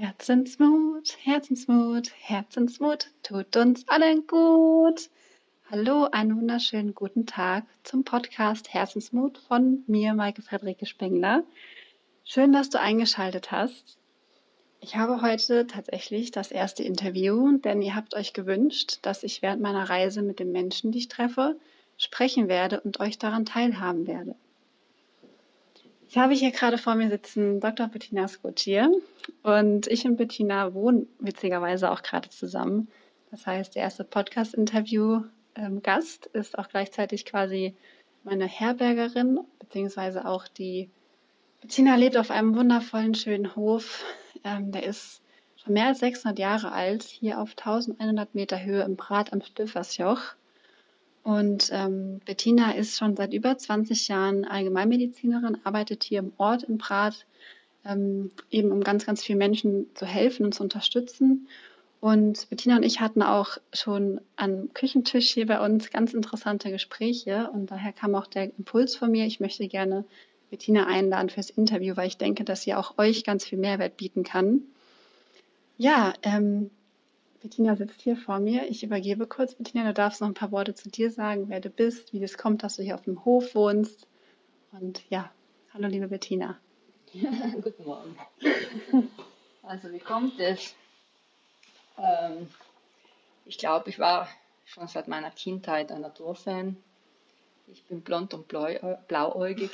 Herzensmut, Herzensmut, Herzensmut tut uns allen gut. Hallo, einen wunderschönen guten Tag zum Podcast Herzensmut von mir, Maike Friederike Spengler. Schön, dass du eingeschaltet hast. Ich habe heute tatsächlich das erste Interview, denn ihr habt euch gewünscht, dass ich während meiner Reise mit den Menschen, die ich treffe, sprechen werde und euch daran teilhaben werde. Ich habe hier gerade vor mir sitzen Dr. Bettina Skocier und ich und Bettina wohnen witzigerweise auch gerade zusammen. Das heißt, der erste Podcast-Interview-Gast ähm, ist auch gleichzeitig quasi meine Herbergerin, beziehungsweise auch die Bettina lebt auf einem wundervollen, schönen Hof. Ähm, der ist schon mehr als 600 Jahre alt, hier auf 1100 Meter Höhe im Brat am Stöfersjoch. Und ähm, Bettina ist schon seit über 20 Jahren Allgemeinmedizinerin, arbeitet hier im Ort in Prat, ähm, eben um ganz, ganz vielen Menschen zu helfen und zu unterstützen. Und Bettina und ich hatten auch schon am Küchentisch hier bei uns ganz interessante Gespräche. Und daher kam auch der Impuls von mir, ich möchte gerne Bettina einladen fürs Interview, weil ich denke, dass sie auch euch ganz viel Mehrwert bieten kann. Ja, ähm, Bettina sitzt hier vor mir. Ich übergebe kurz. Bettina, du darfst noch ein paar Worte zu dir sagen, wer du bist, wie das kommt, dass du hier auf dem Hof wohnst. Und ja, hallo liebe Bettina. Guten Morgen. Also wie kommt es? Ähm, ich glaube, ich war schon seit meiner Kindheit ein Naturfan. Ich bin blond und blauäugig.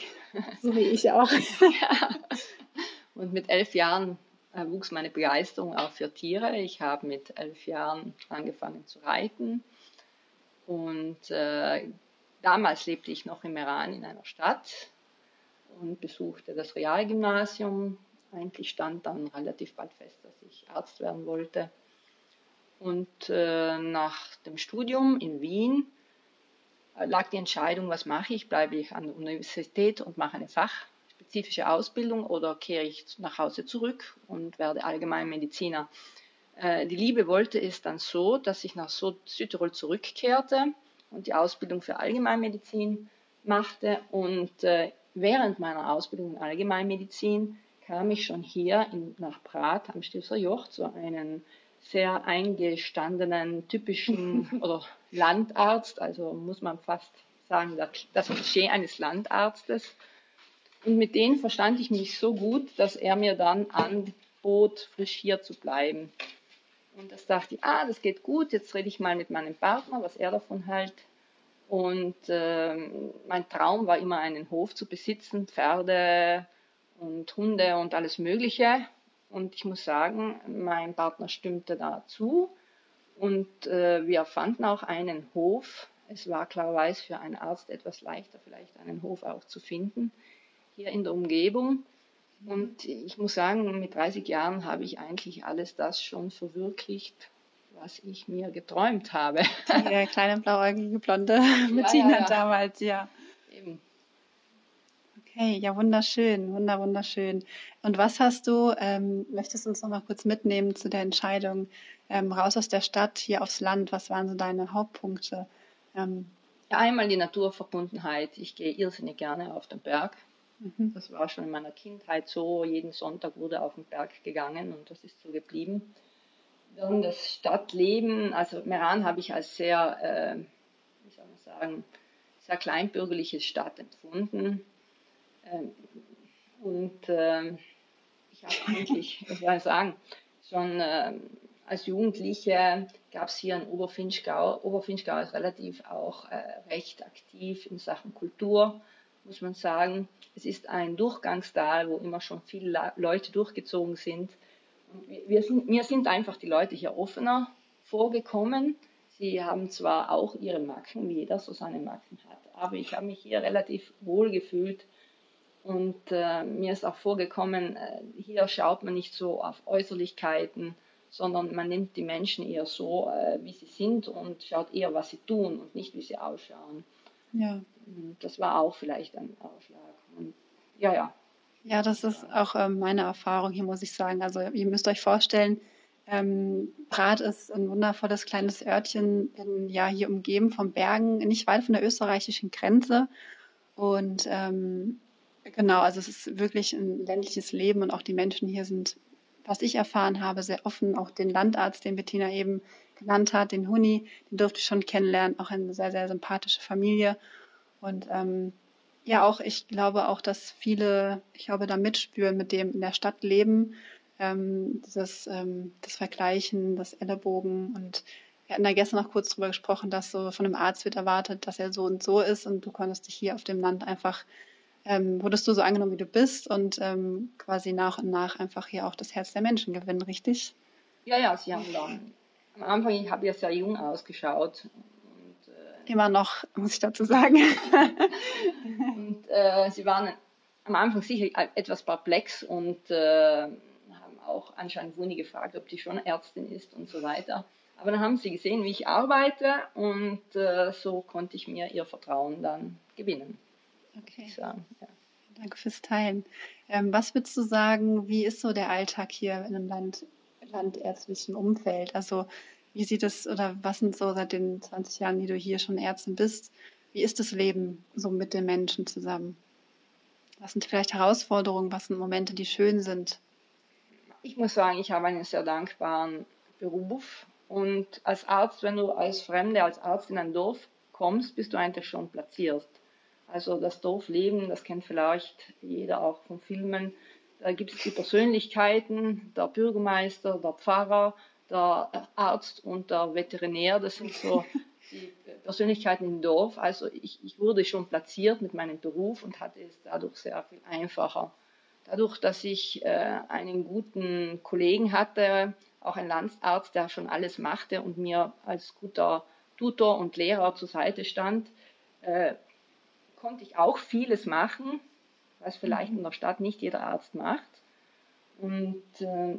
So wie ich auch. ja. Und mit elf Jahren wuchs meine Begeisterung auch für Tiere. Ich habe mit elf Jahren angefangen zu reiten und äh, damals lebte ich noch im Iran in einer Stadt und besuchte das Realgymnasium. Eigentlich stand dann relativ bald fest, dass ich Arzt werden wollte. Und äh, nach dem Studium in Wien äh, lag die Entscheidung, was mache ich? Bleibe ich an der Universität und mache eine Fach spezifische Ausbildung oder kehre ich nach Hause zurück und werde Allgemeinmediziner. Äh, die Liebe wollte es dann so, dass ich nach Südtirol zurückkehrte und die Ausbildung für Allgemeinmedizin machte. Und äh, während meiner Ausbildung in Allgemeinmedizin kam ich schon hier in, nach Prat am Stilfser Joch zu einem sehr eingestandenen, typischen oder Landarzt, also muss man fast sagen, das Klischee eines Landarztes. Und mit denen verstand ich mich so gut, dass er mir dann anbot, frisch hier zu bleiben. Und das dachte ich, ah, das geht gut, jetzt rede ich mal mit meinem Partner, was er davon hält. Und äh, mein Traum war immer, einen Hof zu besitzen, Pferde und Hunde und alles Mögliche. Und ich muss sagen, mein Partner stimmte dazu. Und äh, wir fanden auch einen Hof. Es war klarerweise für einen Arzt etwas leichter, vielleicht einen Hof auch zu finden hier in der Umgebung. Und ich muss sagen, mit 30 Jahren habe ich eigentlich alles das schon verwirklicht, was ich mir geträumt habe. Die kleine blauäugige Blonde Bettina ja, ja, ja. damals, ja. Eben. Okay, ja, wunderschön, wunder, wunderschön. Und was hast du, ähm, möchtest du uns noch mal kurz mitnehmen zu der Entscheidung, ähm, raus aus der Stadt, hier aufs Land? Was waren so deine Hauptpunkte? Ähm, ja, einmal die Naturverbundenheit. Ich gehe irrsinnig gerne auf den Berg. Mhm. Das war schon in meiner Kindheit so. Jeden Sonntag wurde auf den Berg gegangen und das ist so geblieben. Dann das Stadtleben, also Meran habe ich als sehr, äh, wie soll man sagen, sehr kleinbürgerliche Stadt empfunden. Ähm, und äh, ich habe eigentlich, was soll ich sagen, schon äh, als Jugendliche gab es hier in Oberfinchgau. Oberfinchgau ist relativ auch äh, recht aktiv in Sachen Kultur muss man sagen. Es ist ein Durchgangstal, wo immer schon viele Leute durchgezogen sind. Wir sind, mir sind einfach die Leute hier offener vorgekommen. Sie haben zwar auch ihre Macken, wie jeder so seine Macken hat, aber ich habe mich hier relativ wohl gefühlt. Und äh, mir ist auch vorgekommen, äh, hier schaut man nicht so auf Äußerlichkeiten, sondern man nimmt die Menschen eher so, äh, wie sie sind und schaut eher, was sie tun und nicht, wie sie ausschauen. Ja. Das war auch vielleicht ein Ausschlag. Und ja, ja. Ja, das ist auch ähm, meine Erfahrung hier, muss ich sagen. Also ihr müsst euch vorstellen, ähm, Prat ist ein wundervolles kleines Örtchen, in, ja, hier umgeben von Bergen, nicht weit von der österreichischen Grenze. Und ähm, genau, also es ist wirklich ein ländliches Leben und auch die Menschen hier sind was ich erfahren habe, sehr offen. Auch den Landarzt, den Bettina eben genannt hat, den Huni, den durfte ich schon kennenlernen. Auch eine sehr, sehr sympathische Familie. Und ähm, ja, auch ich glaube auch, dass viele, ich glaube, da mitspüren, mit dem in der Stadt leben, ähm, dieses ähm, das Vergleichen, das Ellenbogen und wir hatten da gestern noch kurz drüber gesprochen, dass so von einem Arzt wird erwartet, dass er so und so ist und du konntest dich hier auf dem Land einfach, ähm, wurdest du so angenommen, wie du bist und ähm, quasi nach und nach einfach hier auch das Herz der Menschen gewinnen, richtig? Ja, ja, sie haben dann, am Anfang, ich habe ja sehr jung ausgeschaut. Und, äh, Immer noch, muss ich dazu sagen. und äh, sie waren am Anfang sicher etwas perplex und äh, haben auch anscheinend Wuni gefragt, ob die schon Ärztin ist und so weiter. Aber dann haben sie gesehen, wie ich arbeite und äh, so konnte ich mir ihr Vertrauen dann gewinnen. Okay. Ja. Danke fürs Teilen. Ähm, was würdest du sagen, wie ist so der Alltag hier in einem Land, landärztlichen Umfeld? Also wie sieht es oder was sind so seit den 20 Jahren, die du hier schon Ärztin bist, wie ist das Leben so mit den Menschen zusammen? Was sind vielleicht Herausforderungen, was sind Momente, die schön sind? Ich muss sagen, ich habe einen sehr dankbaren Beruf und als Arzt, wenn du als Fremde, als Arzt in ein Dorf kommst, bist du eigentlich schon platziert. Also das Dorfleben, das kennt vielleicht jeder auch von Filmen. Da gibt es die Persönlichkeiten, der Bürgermeister, der Pfarrer, der Arzt und der Veterinär. Das sind so die Persönlichkeiten im Dorf. Also ich, ich wurde schon platziert mit meinem Beruf und hatte es dadurch sehr viel einfacher. Dadurch, dass ich äh, einen guten Kollegen hatte, auch ein Landarzt, der schon alles machte und mir als guter Tutor und Lehrer zur Seite stand, äh, konnte ich auch vieles machen, was vielleicht mhm. in der Stadt nicht jeder Arzt macht. Und äh,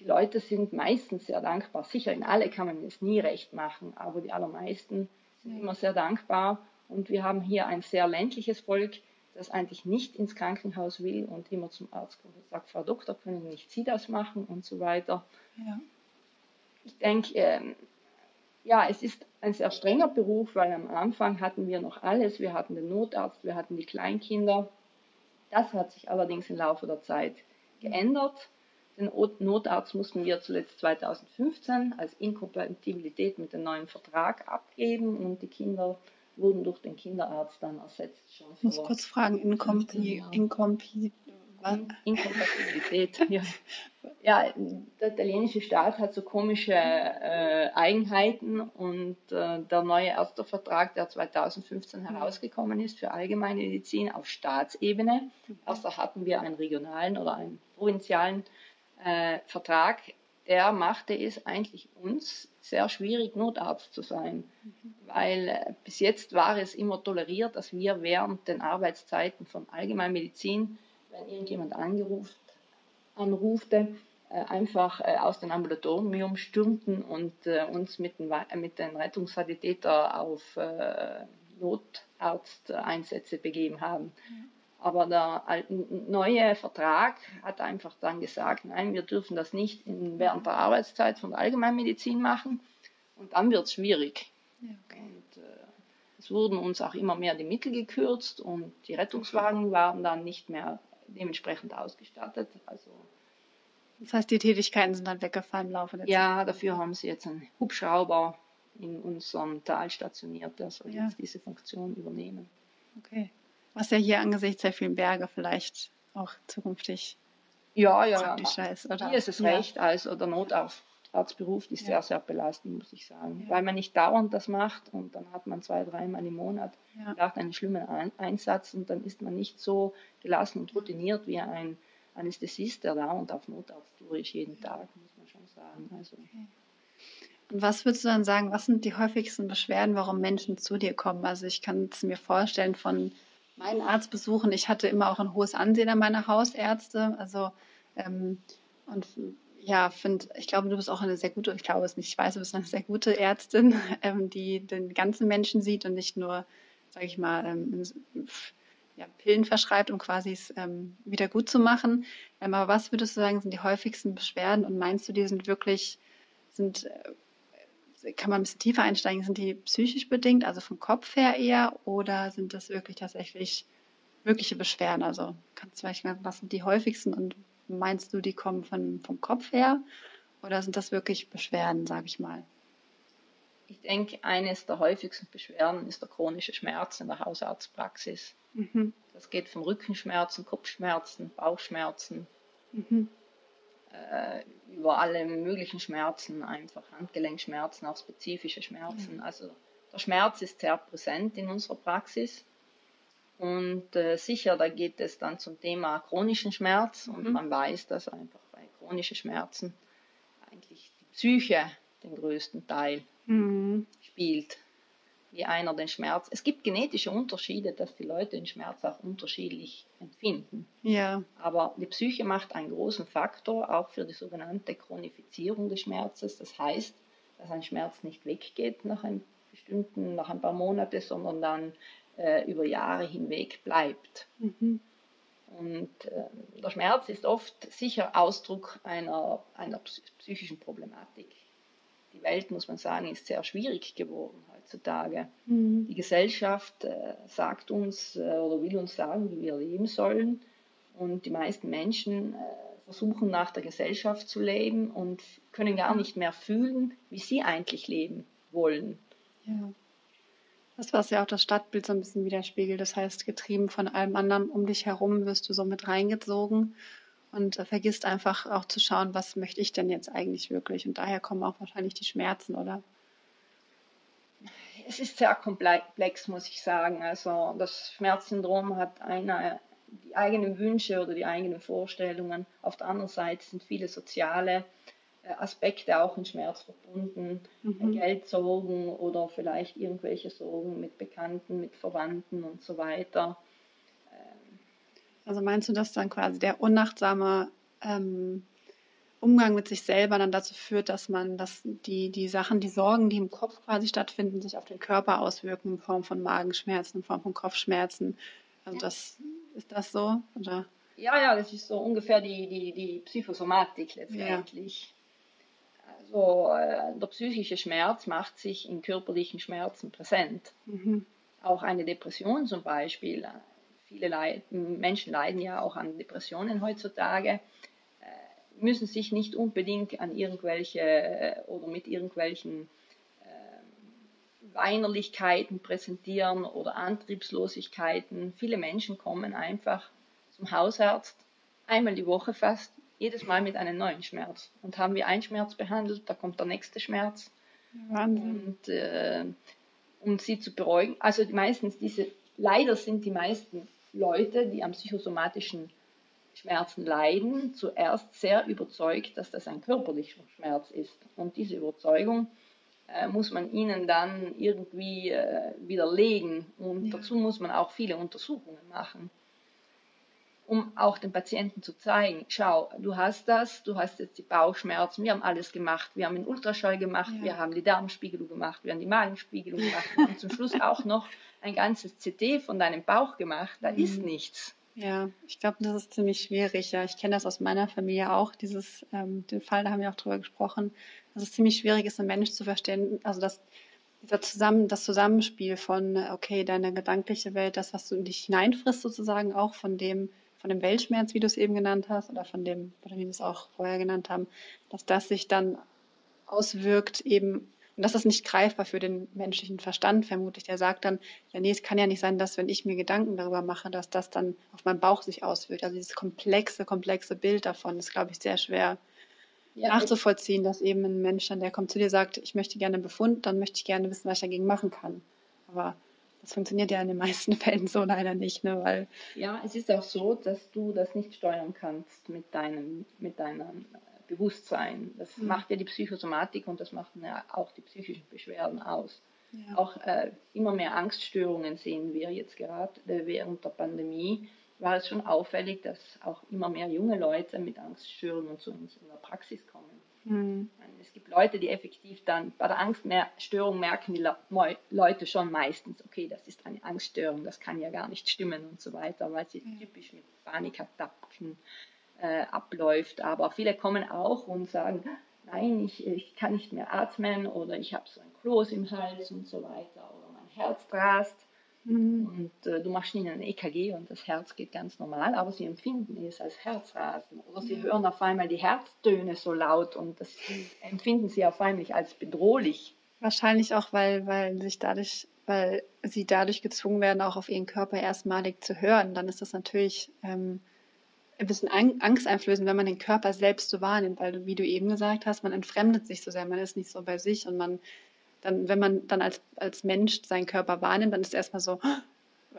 die Leute sind meistens sehr dankbar. Sicher, in alle kann man es nie recht machen, aber die allermeisten sind immer sehr dankbar. Und wir haben hier ein sehr ländliches Volk, das eigentlich nicht ins Krankenhaus will und immer zum Arzt kommt und sagt, Frau Doktor, können nicht Sie das machen und so weiter. Ja. Ich denke, ähm, ja, es ist ein sehr strenger Beruf, weil am Anfang hatten wir noch alles. Wir hatten den Notarzt, wir hatten die Kleinkinder. Das hat sich allerdings im Laufe der Zeit geändert. Den Notarzt mussten wir zuletzt 2015 als Inkompatibilität mit dem neuen Vertrag abgeben und die Kinder wurden durch den Kinderarzt dann ersetzt. Schon ich muss kurz fragen, Inkompi, Inkompi, Inkompatibilität. ja. ja, der italienische Staat hat so komische äh, Eigenheiten und äh, der neue Ärztevertrag, der 2015 mhm. herausgekommen ist für allgemeine Medizin auf Staatsebene, mhm. erst da hatten wir einen regionalen oder einen provinzialen äh, Vertrag, der machte es eigentlich uns sehr schwierig, Notarzt zu sein, mhm. weil äh, bis jetzt war es immer toleriert, dass wir während den Arbeitszeiten von Allgemeinmedizin, wenn irgendjemand angerufen, anrufte, äh, einfach äh, aus dem Ambulatorium stürmten und äh, uns mit den, mit den Rettungssanitäter auf Notarzteinsätze begeben haben. Mhm. Aber der neue Vertrag hat einfach dann gesagt, nein, wir dürfen das nicht in, während der Arbeitszeit von der Allgemeinmedizin machen. Und dann wird es schwierig. Ja, okay. und, äh, es wurden uns auch immer mehr die Mittel gekürzt und die Rettungswagen waren dann nicht mehr dementsprechend ausgestattet. Also, das heißt, die Tätigkeiten sind dann weggefallen im Laufe der Zeit? Ja, dafür haben sie jetzt einen Hubschrauber in unserem Tal stationiert, der soll ja. jetzt diese Funktion übernehmen. Okay. Was ja hier angesichts der vielen Berge vielleicht auch zukünftig ja, ja, praktischer ist. Oder? Hier ist es ja. recht. Also der Notarztberuf ist ja. sehr, sehr belastend, muss ich sagen. Ja. Weil man nicht dauernd das macht und dann hat man zwei, dreimal im Monat ja. einen schlimmen Einsatz und dann ist man nicht so gelassen und routiniert wie ein Anästhesist, der dauernd auf Notarzttour ist, jeden Tag, muss man schon sagen. Also, okay. Und was würdest du dann sagen, was sind die häufigsten Beschwerden, warum Menschen zu dir kommen? Also ich kann es mir vorstellen von meinen Arzt besuchen. Ich hatte immer auch ein hohes Ansehen an meiner Hausärzte. Also ähm, und ja, finde, ich glaube, du bist auch eine sehr gute, ich glaube es nicht, ich weiß, du bist eine sehr gute Ärztin, ähm, die den ganzen Menschen sieht und nicht nur, sage ich mal, ähm, ja, Pillen verschreibt, um quasi es ähm, wieder gut zu machen. Ähm, aber was würdest du sagen, sind die häufigsten Beschwerden und meinst du, die sind wirklich, sind äh, kann man ein bisschen tiefer einsteigen, sind die psychisch bedingt, also vom Kopf her eher, oder sind das wirklich tatsächlich wirkliche Beschwerden? Also kannst du vielleicht mal, was sind die häufigsten und meinst du, die kommen von, vom Kopf her? Oder sind das wirklich Beschwerden, sage ich mal? Ich denke, eines der häufigsten Beschwerden ist der chronische Schmerz in der Hausarztpraxis. Mhm. Das geht von Rückenschmerzen, Kopfschmerzen, Bauchschmerzen, mhm. äh, über alle möglichen Schmerzen, einfach Handgelenkschmerzen, auch spezifische Schmerzen. Ja. Also der Schmerz ist sehr präsent in unserer Praxis. Und äh, sicher, da geht es dann zum Thema chronischen Schmerz und mhm. man weiß, dass einfach bei chronischen Schmerzen eigentlich die Psyche den größten Teil mhm. spielt, wie einer den Schmerz. Es gibt genetische Unterschiede, dass die Leute den Schmerz auch unterschiedlich empfinden. Ja. Aber die Psyche macht einen großen Faktor auch für die sogenannte Chronifizierung des Schmerzes. Das heißt, dass ein Schmerz nicht weggeht nach einem bestimmten, nach ein paar Monaten, sondern dann äh, über Jahre hinweg bleibt. Mhm. Und äh, der Schmerz ist oft sicher Ausdruck einer, einer psychischen Problematik. Die Welt, muss man sagen, ist sehr schwierig geworden heutzutage. Mhm. Die Gesellschaft äh, sagt uns äh, oder will uns sagen, wie wir leben sollen. Und die meisten Menschen äh, versuchen nach der Gesellschaft zu leben und können gar nicht mehr fühlen, wie sie eigentlich leben wollen. Ja. Das, was ja auch das Stadtbild so ein bisschen widerspiegelt. Das heißt, getrieben von allem anderen um dich herum wirst du so mit reingezogen und äh, vergisst einfach auch zu schauen, was möchte ich denn jetzt eigentlich wirklich. Und daher kommen auch wahrscheinlich die Schmerzen, oder? Es ist sehr komplex, muss ich sagen. Also das Schmerzsyndrom hat eine, die eigenen Wünsche oder die eigenen Vorstellungen. Auf der anderen Seite sind viele soziale Aspekte auch in Schmerz verbunden, mhm. Geldsorgen oder vielleicht irgendwelche Sorgen mit Bekannten, mit Verwandten und so weiter. Also meinst du, dass dann quasi der unachtsame ähm, Umgang mit sich selber dann dazu führt, dass man, dass die, die Sachen, die Sorgen, die im Kopf quasi stattfinden, sich auf den Körper auswirken in Form von Magenschmerzen, in Form von Kopfschmerzen? Also das ist das so? Oder? Ja, ja, das ist so ungefähr die, die, die Psychosomatik letztendlich. Also äh, der psychische Schmerz macht sich in körperlichen Schmerzen präsent. Mhm. Auch eine Depression zum Beispiel. Viele leiden, Menschen leiden ja auch an Depressionen heutzutage, äh, müssen sich nicht unbedingt an irgendwelche äh, oder mit irgendwelchen äh, Weinerlichkeiten präsentieren oder Antriebslosigkeiten. Viele Menschen kommen einfach zum Hausarzt einmal die Woche fast jedes Mal mit einem neuen Schmerz. Und haben wir einen Schmerz behandelt, da kommt der nächste Schmerz. Wahnsinn. Und äh, um sie zu beruhigen, also meistens diese, leider sind die meisten Leute, die am psychosomatischen Schmerzen leiden, zuerst sehr überzeugt, dass das ein körperlicher Schmerz ist. Und diese Überzeugung äh, muss man ihnen dann irgendwie äh, widerlegen. Und ja. dazu muss man auch viele Untersuchungen machen um auch den Patienten zu zeigen, schau, du hast das, du hast jetzt die Bauchschmerzen, wir haben alles gemacht, wir haben den Ultraschall gemacht, ja. wir haben die Darmspiegelung gemacht, wir haben die Magenspiegelung gemacht und zum Schluss auch noch ein ganzes CT von deinem Bauch gemacht, da mhm. ist nichts. Ja, ich glaube, das ist ziemlich schwierig. Ja, ich kenne das aus meiner Familie auch, dieses, ähm, den Fall, da haben wir auch drüber gesprochen, dass es ziemlich schwierig ist, einen Mensch zu verstehen, also dass dieser Zusammen, das Zusammenspiel von, okay, deine gedankliche Welt, das, was du in dich hineinfrisst, sozusagen auch von dem, von dem Weltschmerz, wie du es eben genannt hast, oder von dem, oder wie wir es auch vorher genannt haben, dass das sich dann auswirkt eben, und das ist nicht greifbar für den menschlichen Verstand, vermutlich. Der sagt dann, ja, nee, es kann ja nicht sein, dass wenn ich mir Gedanken darüber mache, dass das dann auf meinen Bauch sich auswirkt. Also dieses komplexe, komplexe Bild davon ist, glaube ich, sehr schwer ja, nachzuvollziehen, dass eben ein Mensch dann, der kommt zu dir, sagt, ich möchte gerne einen Befund, dann möchte ich gerne wissen, was ich dagegen machen kann. Aber das funktioniert ja in den meisten Fällen so leider nicht, ne? Weil ja, es ist auch so, dass du das nicht steuern kannst mit deinem, mit deinem Bewusstsein. Das mhm. macht ja die Psychosomatik und das macht ja auch die psychischen Beschwerden aus. Ja. Auch äh, immer mehr Angststörungen sehen wir jetzt gerade äh, während der Pandemie. War es schon auffällig, dass auch immer mehr junge Leute mit Angststörungen zu uns in der Praxis kommen. Mhm. Es gibt Leute, die effektiv dann bei der Angststörung merken die Leute schon meistens, okay, das ist eine Angststörung, das kann ja gar nicht stimmen und so weiter, weil sie mhm. typisch mit Panikattacken äh, abläuft. Aber viele kommen auch und sagen, nein, ich, ich kann nicht mehr atmen oder ich habe so ein Kloß im Hals und so weiter oder mein Herz rast. Mhm. Und äh, du machst ihnen ein EKG und das Herz geht ganz normal, aber sie empfinden es als Herzrasen. Oder sie hören auf einmal die Herztöne so laut und das empfinden sie auf einmal als bedrohlich. Wahrscheinlich auch, weil, weil sich dadurch, weil sie dadurch gezwungen werden, auch auf ihren Körper erstmalig zu hören. Dann ist das natürlich ähm, ein bisschen angsteinflößend, wenn man den Körper selbst so wahrnimmt, weil wie du eben gesagt hast, man entfremdet sich so sehr, man ist nicht so bei sich und man dann, wenn man dann als, als Mensch seinen Körper wahrnimmt, dann ist erstmal so,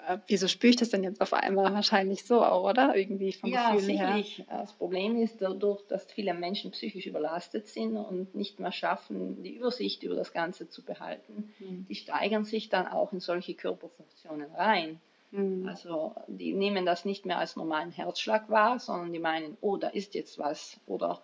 äh, wieso spüre ich das denn jetzt auf einmal wahrscheinlich so auch, oder? Irgendwie vom ja, Gefühl sicherlich. her. Das Problem ist dadurch, dass viele Menschen psychisch überlastet sind und nicht mehr schaffen, die Übersicht über das Ganze zu behalten. Mhm. Die steigern sich dann auch in solche Körperfunktionen rein. Mhm. Also die nehmen das nicht mehr als normalen Herzschlag wahr, sondern die meinen, oh, da ist jetzt was. Oder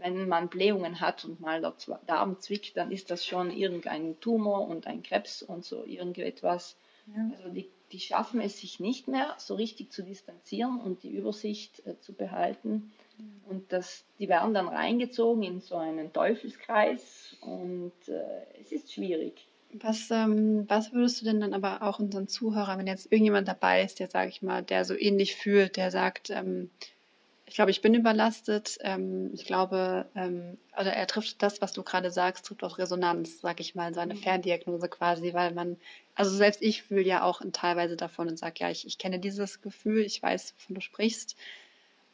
wenn man Blähungen hat und mal der Darm zwickt, dann ist das schon irgendein Tumor und ein Krebs und so irgendetwas. Ja. Also die, die schaffen es sich nicht mehr so richtig zu distanzieren und die Übersicht äh, zu behalten. Ja. Und das, die werden dann reingezogen in so einen Teufelskreis und äh, es ist schwierig. Was, ähm, was würdest du denn dann aber auch unseren Zuhörern, wenn jetzt irgendjemand dabei ist, der, sage ich mal, der so ähnlich fühlt, der sagt, ähm, ich glaube, ich bin überlastet. Ähm, ich glaube, ähm, oder er trifft das, was du gerade sagst, trifft auf Resonanz, sag ich mal, so eine mhm. Ferndiagnose quasi, weil man, also selbst ich fühle ja auch teilweise davon und sage, ja, ich, ich kenne dieses Gefühl, ich weiß, wovon du sprichst.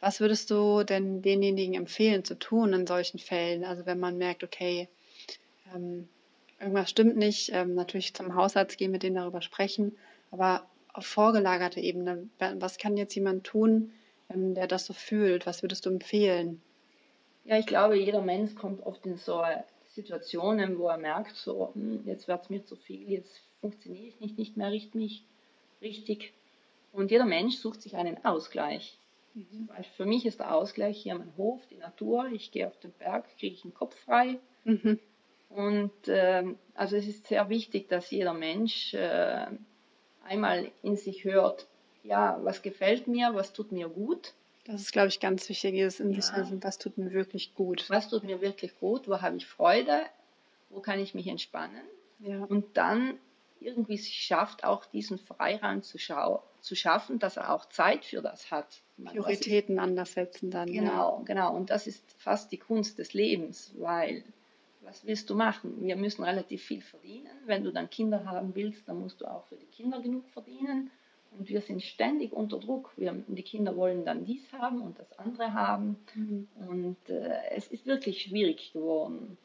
Was würdest du denn denjenigen empfehlen zu tun in solchen Fällen? Also wenn man merkt, okay, ähm, irgendwas stimmt nicht, ähm, natürlich zum Hausarzt gehen, mit denen darüber sprechen, aber auf vorgelagerte Ebene, was kann jetzt jemand tun, der das so fühlt? Was würdest du empfehlen? Ja, ich glaube, jeder Mensch kommt oft in so Situationen, wo er merkt, so, hm, jetzt wird es mir zu viel, jetzt funktioniere ich nicht, nicht mehr richtig, richtig. Und jeder Mensch sucht sich einen Ausgleich. Mhm. Für mich ist der Ausgleich hier mein Hof, die Natur. Ich gehe auf den Berg, kriege ich den Kopf frei. Mhm. Und ähm, also es ist sehr wichtig, dass jeder Mensch äh, einmal in sich hört, ja, was gefällt mir, was tut mir gut. Das ist, glaube ich, ganz wichtig, dieses in sich ja. was tut mir wirklich gut. Was tut mir wirklich gut, wo habe ich Freude, wo kann ich mich entspannen. Ja. Und dann irgendwie sich schafft, auch diesen Freiraum zu, zu schaffen, dass er auch Zeit für das hat. Prioritäten anders setzen dann. Genau, ja. genau. Und das ist fast die Kunst des Lebens, weil was willst du machen? Wir müssen relativ viel verdienen. Wenn du dann Kinder haben willst, dann musst du auch für die Kinder genug verdienen. Und wir sind ständig unter Druck. Wir, die Kinder wollen dann dies haben und das andere haben. Mhm. Und äh, es ist wirklich schwierig geworden.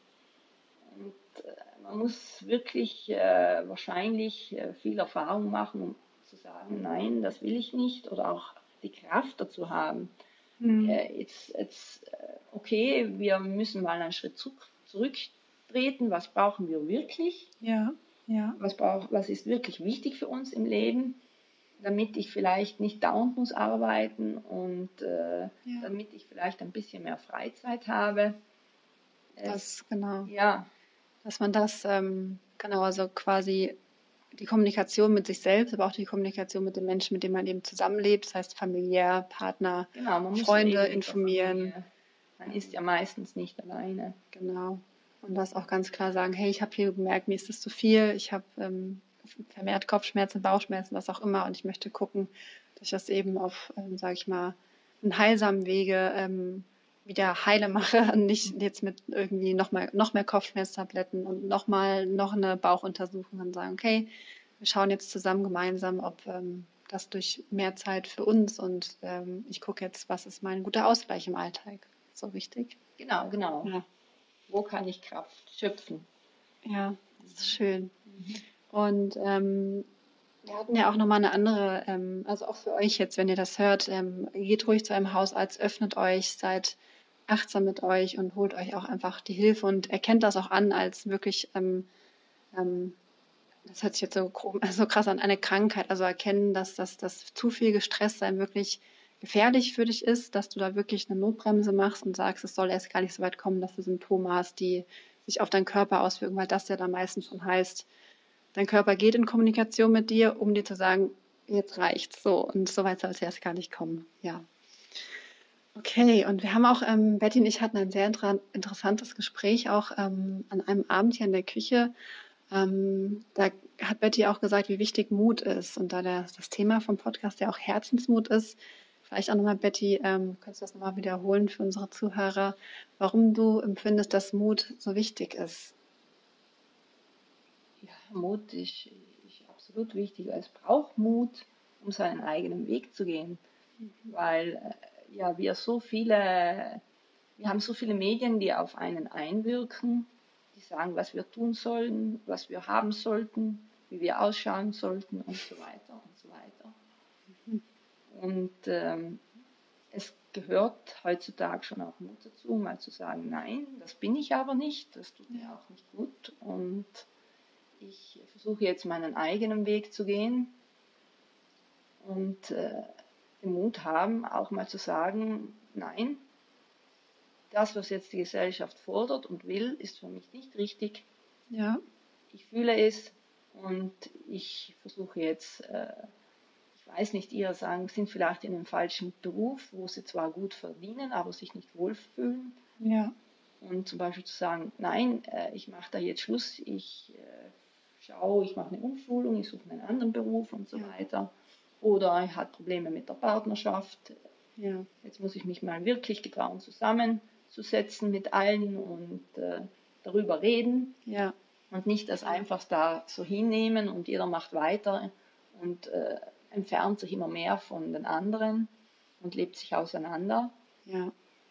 Und äh, man muss wirklich äh, wahrscheinlich äh, viel Erfahrung machen, um zu sagen, nein, das will ich nicht. Oder auch die Kraft dazu haben. Mhm. Äh, jetzt, jetzt, äh, okay, wir müssen mal einen Schritt zurück, zurücktreten. Was brauchen wir wirklich? Ja. Ja. Was, brauch, was ist wirklich wichtig für uns im Leben? Damit ich vielleicht nicht dauernd muss arbeiten und äh, ja. damit ich vielleicht ein bisschen mehr Freizeit habe. das, genau. Ja. Dass man das, ähm, genau, also quasi die Kommunikation mit sich selbst, aber auch die Kommunikation mit den Menschen, mit denen man eben zusammenlebt, das heißt familiär, Partner, genau, Freunde informieren. Man ist ja meistens nicht alleine. Genau. Und das auch ganz klar sagen, hey, ich habe hier gemerkt, mir ist das zu viel, ich habe ähm, vermehrt Kopfschmerzen, Bauchschmerzen, was auch immer. Und ich möchte gucken, dass ich das eben auf, ähm, sage ich mal, einen heilsamen Wege ähm, wieder heile mache und nicht jetzt mit irgendwie noch, mal, noch mehr Kopfschmerztabletten und noch mal noch eine Bauchuntersuchung und sagen, okay, wir schauen jetzt zusammen gemeinsam, ob ähm, das durch mehr Zeit für uns und ähm, ich gucke jetzt, was ist mein guter Ausgleich im Alltag. So wichtig. Genau, genau. Ja. Wo kann ich Kraft schöpfen? Ja, das ist schön. Mhm. Und ähm, wir hatten ja auch nochmal eine andere, ähm, also auch für euch jetzt, wenn ihr das hört, ähm, geht ruhig zu einem Hausarzt, öffnet euch, seid achtsam mit euch und holt euch auch einfach die Hilfe und erkennt das auch an als wirklich, ähm, ähm, das hört sich jetzt so, so krass an, eine Krankheit. Also erkennen, dass das, das zu viel gestresst sein wirklich gefährlich für dich ist, dass du da wirklich eine Notbremse machst und sagst, es soll erst gar nicht so weit kommen, dass du Symptome hast, die sich auf deinen Körper auswirken, weil das ja dann meistens schon heißt, Dein Körper geht in Kommunikation mit dir, um dir zu sagen, jetzt reicht's so. Und so weit soll es erst gar nicht kommen. Ja. Okay, und wir haben auch, ähm, Betty und ich hatten ein sehr inter interessantes Gespräch auch ähm, an einem Abend hier in der Küche. Ähm, da hat Betty auch gesagt, wie wichtig Mut ist. Und da der, das Thema vom Podcast ja auch Herzensmut ist, vielleicht auch nochmal, Betty, ähm, kannst du das nochmal wiederholen für unsere Zuhörer, warum du empfindest, dass Mut so wichtig ist? Mut ist, ist absolut wichtig. Es braucht Mut, um seinen eigenen Weg zu gehen. Mhm. Weil äh, ja, wir so viele, wir haben so viele Medien, die auf einen einwirken sagen, was wir tun sollen, was wir haben sollten, wie wir ausschauen sollten und so weiter und so weiter. Mhm. Und ähm, es gehört heutzutage schon auch Mut dazu, mal zu sagen, nein, das bin ich aber nicht, das tut mir auch nicht gut und ich versuche jetzt meinen eigenen Weg zu gehen und äh, den Mut haben, auch mal zu sagen, nein, das, was jetzt die Gesellschaft fordert und will, ist für mich nicht richtig. Ja. Ich fühle es und ich versuche jetzt, äh, ich weiß nicht, ihr sagen, sind vielleicht in einem falschen Beruf, wo sie zwar gut verdienen, aber sich nicht wohlfühlen. Ja. Und zum Beispiel zu sagen, nein, äh, ich mache da jetzt Schluss, ich äh, schaue, ich mache eine Umschulung, ich suche einen anderen Beruf und so ja. weiter. Oder er hat Probleme mit der Partnerschaft. Ja. Jetzt muss ich mich mal wirklich getrauen zusammen zu setzen mit allen und äh, darüber reden. Ja. Und nicht das einfach da so hinnehmen und jeder macht weiter und äh, entfernt sich immer mehr von den anderen und lebt sich auseinander. Ja.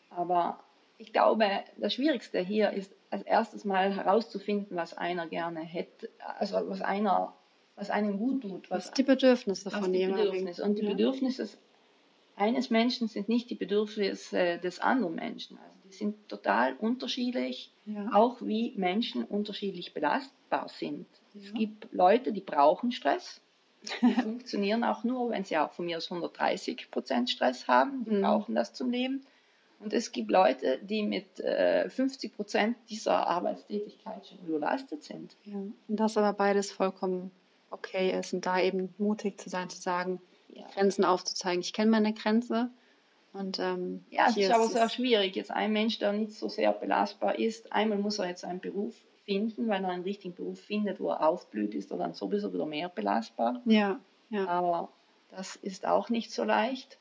Aber ich glaube, das Schwierigste hier ist als erstes mal herauszufinden, was einer gerne hätte, also was einer, was einem gut tut. Was, was die Bedürfnisse von jemandem. Und die ja. Bedürfnisse eines Menschen sind nicht die Bedürfnisse des anderen Menschen. Also sind total unterschiedlich, ja. auch wie Menschen unterschiedlich belastbar sind. Ja. Es gibt Leute, die brauchen Stress. Die funktionieren auch nur, wenn sie auch von mir aus 130 Prozent Stress haben. Die mhm. brauchen das zum Leben. Und es gibt Leute, die mit äh, 50 Prozent dieser Arbeitstätigkeit schon überlastet sind. Ja. Und das aber beides vollkommen okay ist und da eben mutig zu sein, zu sagen, ja. Grenzen aufzuzeigen. Ich kenne meine Grenze und, ähm, ja, es ist aber sehr schwierig. Jetzt ein Mensch, der nicht so sehr belastbar ist, einmal muss er jetzt einen Beruf finden, weil er einen richtigen Beruf findet, wo er aufblüht, ist er dann sowieso wieder mehr belastbar. Ja, ja. Aber das ist auch nicht so leicht.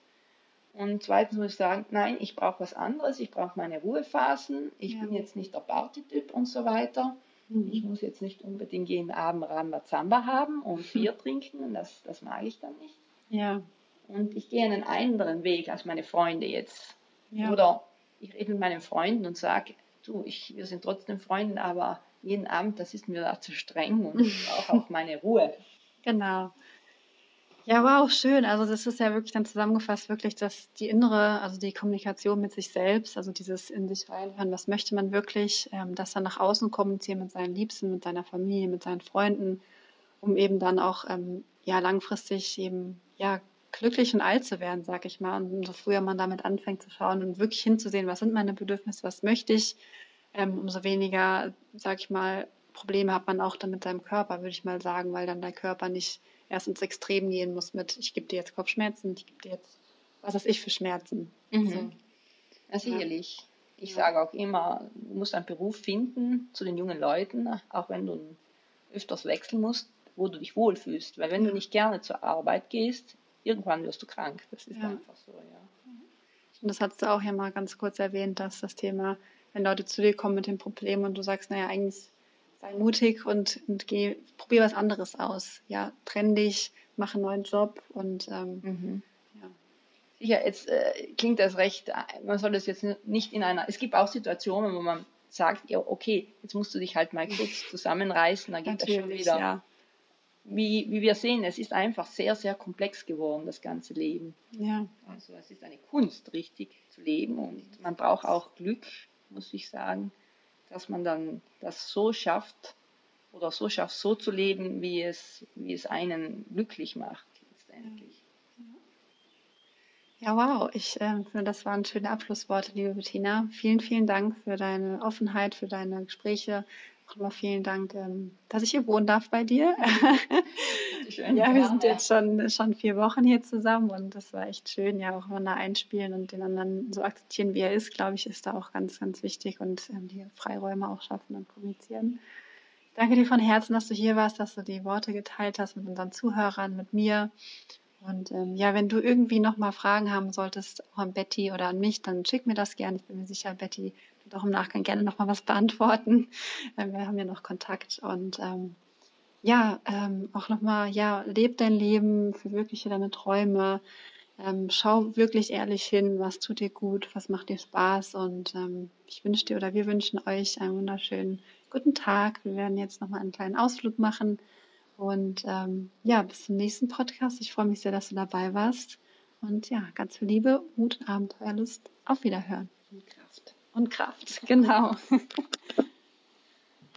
Und zweitens muss ich sagen, nein, ich brauche was anderes, ich brauche meine Ruhephasen, ich ja. bin jetzt nicht der Partytyp und so weiter. Mhm. Ich muss jetzt nicht unbedingt jeden Abend Rambazamba haben und Bier trinken, das, das mag ich dann nicht. Ja. Und ich gehe einen anderen Weg als meine Freunde jetzt. Ja. Oder ich rede mit meinen Freunden und sage, du, ich, wir sind trotzdem Freunde, aber jeden Abend, das ist mir da zu streng und ich brauche auch meine Ruhe. Genau. Ja, wow, schön. Also das ist ja wirklich dann zusammengefasst, wirklich, dass die innere, also die Kommunikation mit sich selbst, also dieses in sich reinhören, was möchte man wirklich, ähm, das dann nach außen kommunizieren mit seinen Liebsten, mit seiner Familie, mit seinen Freunden, um eben dann auch ähm, ja langfristig eben ja glücklich und alt zu werden, sag ich mal. Und umso früher man damit anfängt zu schauen und wirklich hinzusehen, was sind meine Bedürfnisse, was möchte ich, ähm, umso weniger, sag ich mal, Probleme hat man auch dann mit seinem Körper, würde ich mal sagen, weil dann der Körper nicht erst ins Extrem gehen muss mit, ich gebe dir jetzt Kopfschmerzen, ich gebe dir jetzt, was weiß ich für Schmerzen. Mhm. So. Ja, sicherlich. Ich ja. sage auch immer, du musst einen Beruf finden zu den jungen Leuten, auch wenn du öfters wechseln musst, wo du dich wohlfühlst. Weil wenn du nicht gerne zur Arbeit gehst, irgendwann wirst du krank. Das ist ja. einfach so, ja. Und das hast du auch ja mal ganz kurz erwähnt, dass das Thema, wenn Leute zu dir kommen mit dem Problem und du sagst, naja, eigentlich sei mutig und, und geh, probier was anderes aus. Ja, trenn dich, mach einen neuen Job und ähm, mhm. ja. Sicher, jetzt äh, klingt das recht, man soll das jetzt nicht in einer, es gibt auch Situationen, wo man sagt, ja, okay, jetzt musst du dich halt mal kurz zusammenreißen, dann geht das schon wieder. Ja wie, wie wir sehen, es ist einfach sehr, sehr komplex geworden, das ganze Leben. Ja. Also es ist eine Kunst, richtig zu leben und man braucht auch Glück, muss ich sagen, dass man dann das so schafft oder so schafft, so zu leben, wie es, wie es einen glücklich macht, letztendlich. Ja, wow. Ich äh, finde, das waren schöne Abschlussworte, liebe Bettina. Vielen, vielen Dank für deine Offenheit, für deine Gespräche, Nochmal vielen Dank, ähm, dass ich hier wohnen darf bei dir. Schön, ja, wir sind jetzt schon, schon vier Wochen hier zusammen und das war echt schön, ja, auch da einspielen und den anderen so akzeptieren, wie er ist, glaube ich, ist da auch ganz, ganz wichtig und ähm, die Freiräume auch schaffen und kommunizieren. Danke dir von Herzen, dass du hier warst, dass du die Worte geteilt hast mit unseren Zuhörern, mit mir. Und ähm, ja, wenn du irgendwie nochmal Fragen haben solltest, auch an Betty oder an mich, dann schick mir das gerne. Ich bin mir sicher, Betty wird auch im Nachgang gerne nochmal was beantworten. Ähm, wir haben ja noch Kontakt und ähm, ja, ähm, auch nochmal, ja, leb dein Leben, verwirkliche deine Träume, ähm, schau wirklich ehrlich hin, was tut dir gut, was macht dir Spaß und ähm, ich wünsche dir oder wir wünschen euch einen wunderschönen guten Tag. Wir werden jetzt nochmal einen kleinen Ausflug machen und ähm, ja, bis zum nächsten Podcast. Ich freue mich sehr, dass du dabei warst und ja, ganz viel Liebe, Mut und Abenteuerlust. Auf Wiederhören. Und Kraft. Und Kraft, genau.